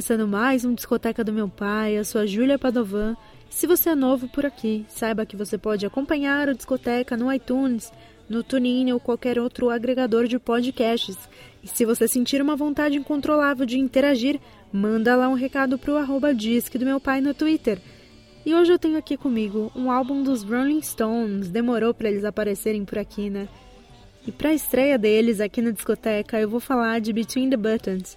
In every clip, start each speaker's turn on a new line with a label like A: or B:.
A: Começando mais um Discoteca do Meu Pai. Eu sou a Júlia Padovan. Se você é novo por aqui, saiba que você pode acompanhar o Discoteca no iTunes, no TuneIn ou qualquer outro agregador de podcasts. E se você sentir uma vontade incontrolável de interagir, manda lá um recado pro arroba Disque do Meu Pai no Twitter. E hoje eu tenho aqui comigo um álbum dos Rolling Stones. Demorou para eles aparecerem por aqui, né? E para a estreia deles aqui na discoteca, eu vou falar de Between the Buttons,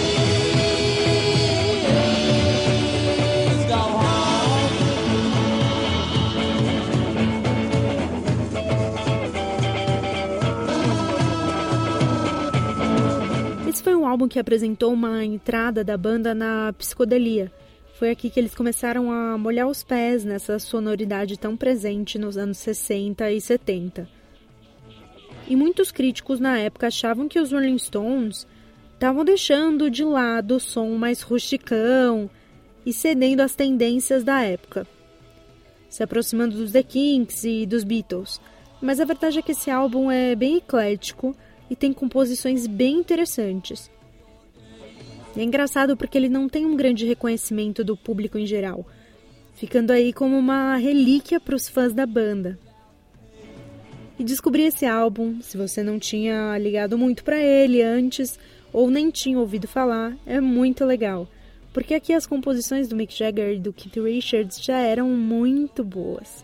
A: álbum que apresentou uma entrada da banda na psicodelia. Foi aqui que eles começaram a molhar os pés nessa sonoridade tão presente nos anos 60 e 70. E muitos críticos na época achavam que os Rolling Stones estavam deixando de lado o som mais rusticão e cedendo às tendências da época, se aproximando dos The Kinks e dos Beatles. Mas a verdade é que esse álbum é bem eclético e tem composições bem interessantes. É engraçado porque ele não tem um grande reconhecimento do público em geral, ficando aí como uma relíquia para os fãs da banda. E descobrir esse álbum, se você não tinha ligado muito para ele antes ou nem tinha ouvido falar, é muito legal, porque aqui as composições do Mick Jagger e do Keith Richards já eram muito boas.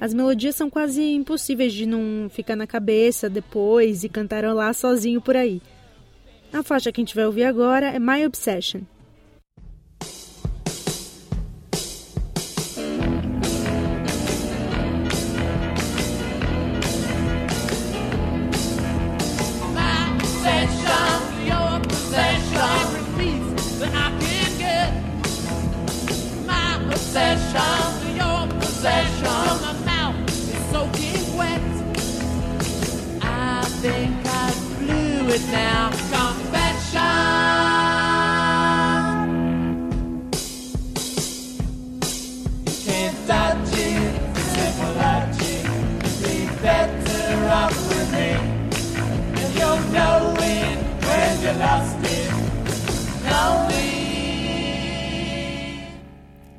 A: As melodias são quase impossíveis de não ficar na cabeça depois e cantarolar sozinho por aí. A faixa que a gente vai ouvir agora é My Obsession.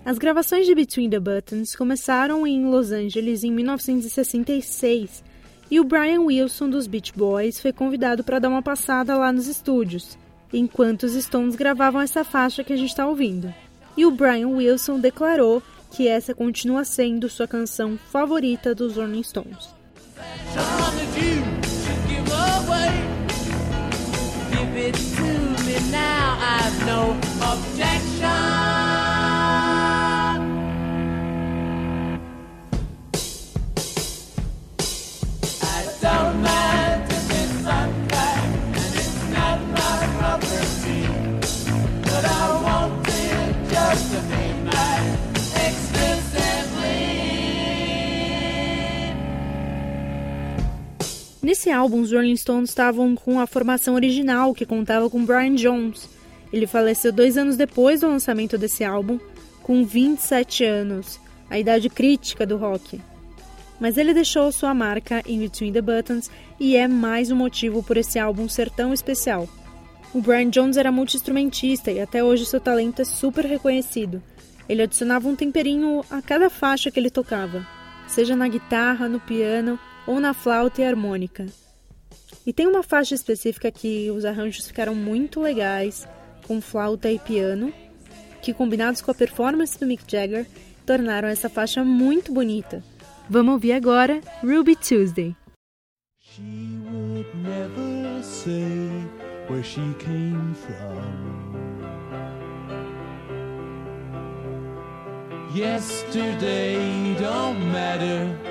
A: As gravações de Between the Buttons começaram em Los Angeles em 1966 e o Brian Wilson dos Beach Boys foi convidado para dar uma passada lá nos estúdios, enquanto os Stones gravavam essa faixa que a gente está ouvindo. E o Brian Wilson declarou que essa continua sendo sua canção favorita dos Rolling Stones. Give it to me now, I've no objection. Nesse álbum, os Rolling Stones estavam com a formação original, que contava com Brian Jones. Ele faleceu dois anos depois do lançamento desse álbum, com 27 anos, a idade crítica do rock. Mas ele deixou sua marca em Between the Buttons e é mais um motivo por esse álbum ser tão especial. O Brian Jones era multi-instrumentista e até hoje seu talento é super reconhecido. Ele adicionava um temperinho a cada faixa que ele tocava, seja na guitarra, no piano ou na flauta e harmônica. E tem uma faixa específica que os arranjos ficaram muito legais, com flauta e piano, que combinados com a performance do Mick Jagger, tornaram essa faixa muito bonita. Vamos ouvir agora Ruby Tuesday. She would never say where she came from. Yesterday don't matter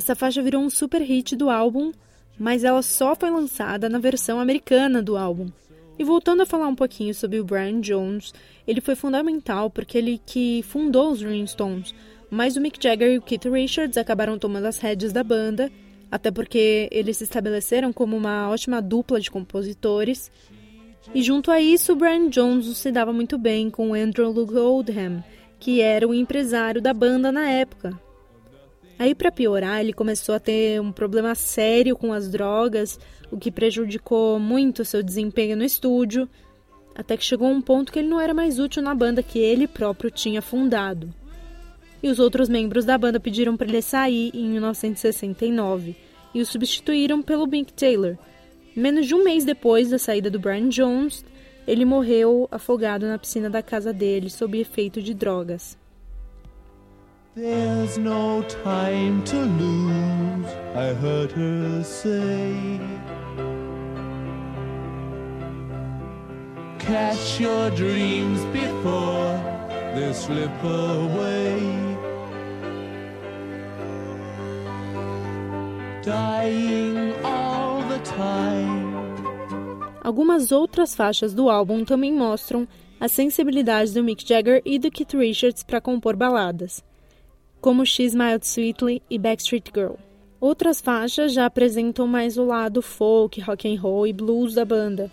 A: Essa faixa virou um super hit do álbum, mas ela só foi lançada na versão americana do álbum. E voltando a falar um pouquinho sobre o Brian Jones, ele foi fundamental porque ele que fundou os Rolling Stones, mas o Mick Jagger e o Keith Richards acabaram tomando as rédeas da banda, até porque eles se estabeleceram como uma ótima dupla de compositores. E junto a isso, o Brian Jones se dava muito bem com Andrew Luke Oldham, que era o empresário da banda na época, Aí, para piorar, ele começou a ter um problema sério com as drogas, o que prejudicou muito seu desempenho no estúdio, até que chegou um ponto que ele não era mais útil na banda que ele próprio tinha fundado. E os outros membros da banda pediram para ele sair em 1969 e o substituíram pelo Mick Taylor. Menos de um mês depois da saída do Brian Jones, ele morreu afogado na piscina da casa dele sob efeito de drogas. There's no time to lose, I heard her say. Catch your dreams before they slip away. Dying all the time. Algumas outras faixas do álbum também mostram a sensibilidade do Mick Jagger e do Keith Richards para compor baladas como She Smiled Sweetly e Backstreet Girl. Outras faixas já apresentam mais o lado folk, rock and roll e blues da banda,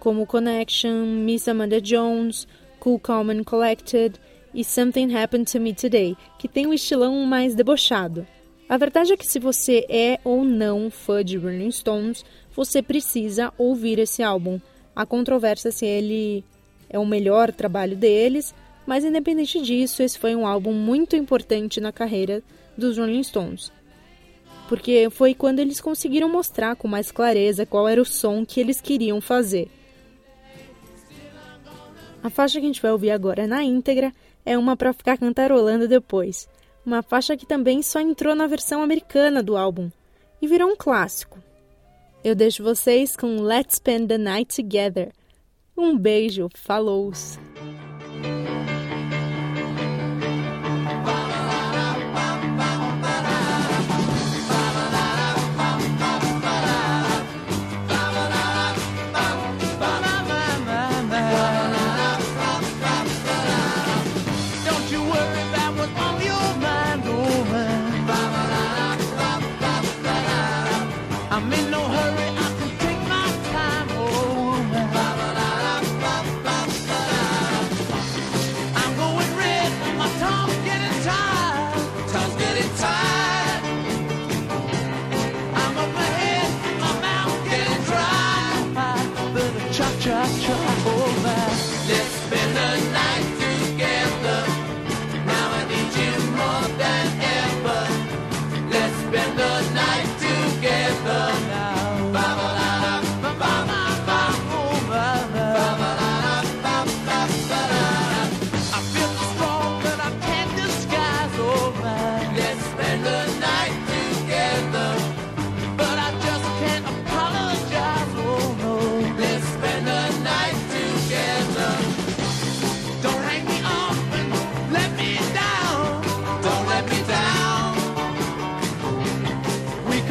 A: como Connection, Miss Amanda Jones, Cool and Collected e Something Happened to Me Today, que tem um estilão mais debochado. A verdade é que se você é ou não fã de Rolling Stones, você precisa ouvir esse álbum. Há controvérsia se ele é o melhor trabalho deles, mas independente disso, esse foi um álbum muito importante na carreira dos Rolling Stones. Porque foi quando eles conseguiram mostrar com mais clareza qual era o som que eles queriam fazer. A faixa que a gente vai ouvir agora na íntegra é uma para ficar cantarolando depois. Uma faixa que também só entrou na versão americana do álbum e virou um clássico. Eu deixo vocês com Let's Spend the Night Together. Um beijo, falou!
B: night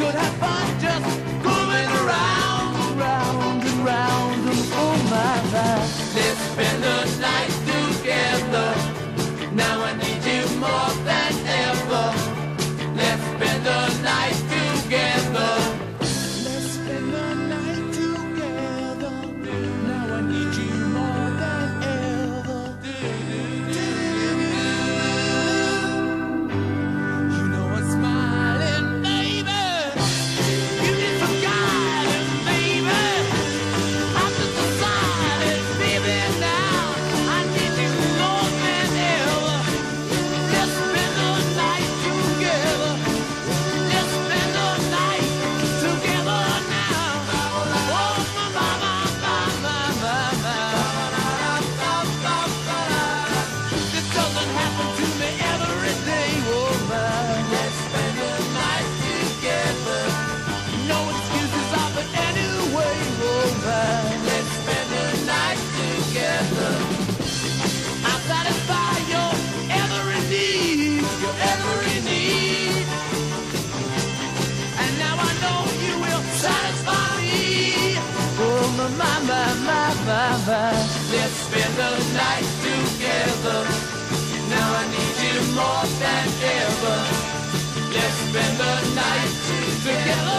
B: could have fun. Bye. Let's spend the night together. Now I need you more than ever. Let's spend the night together.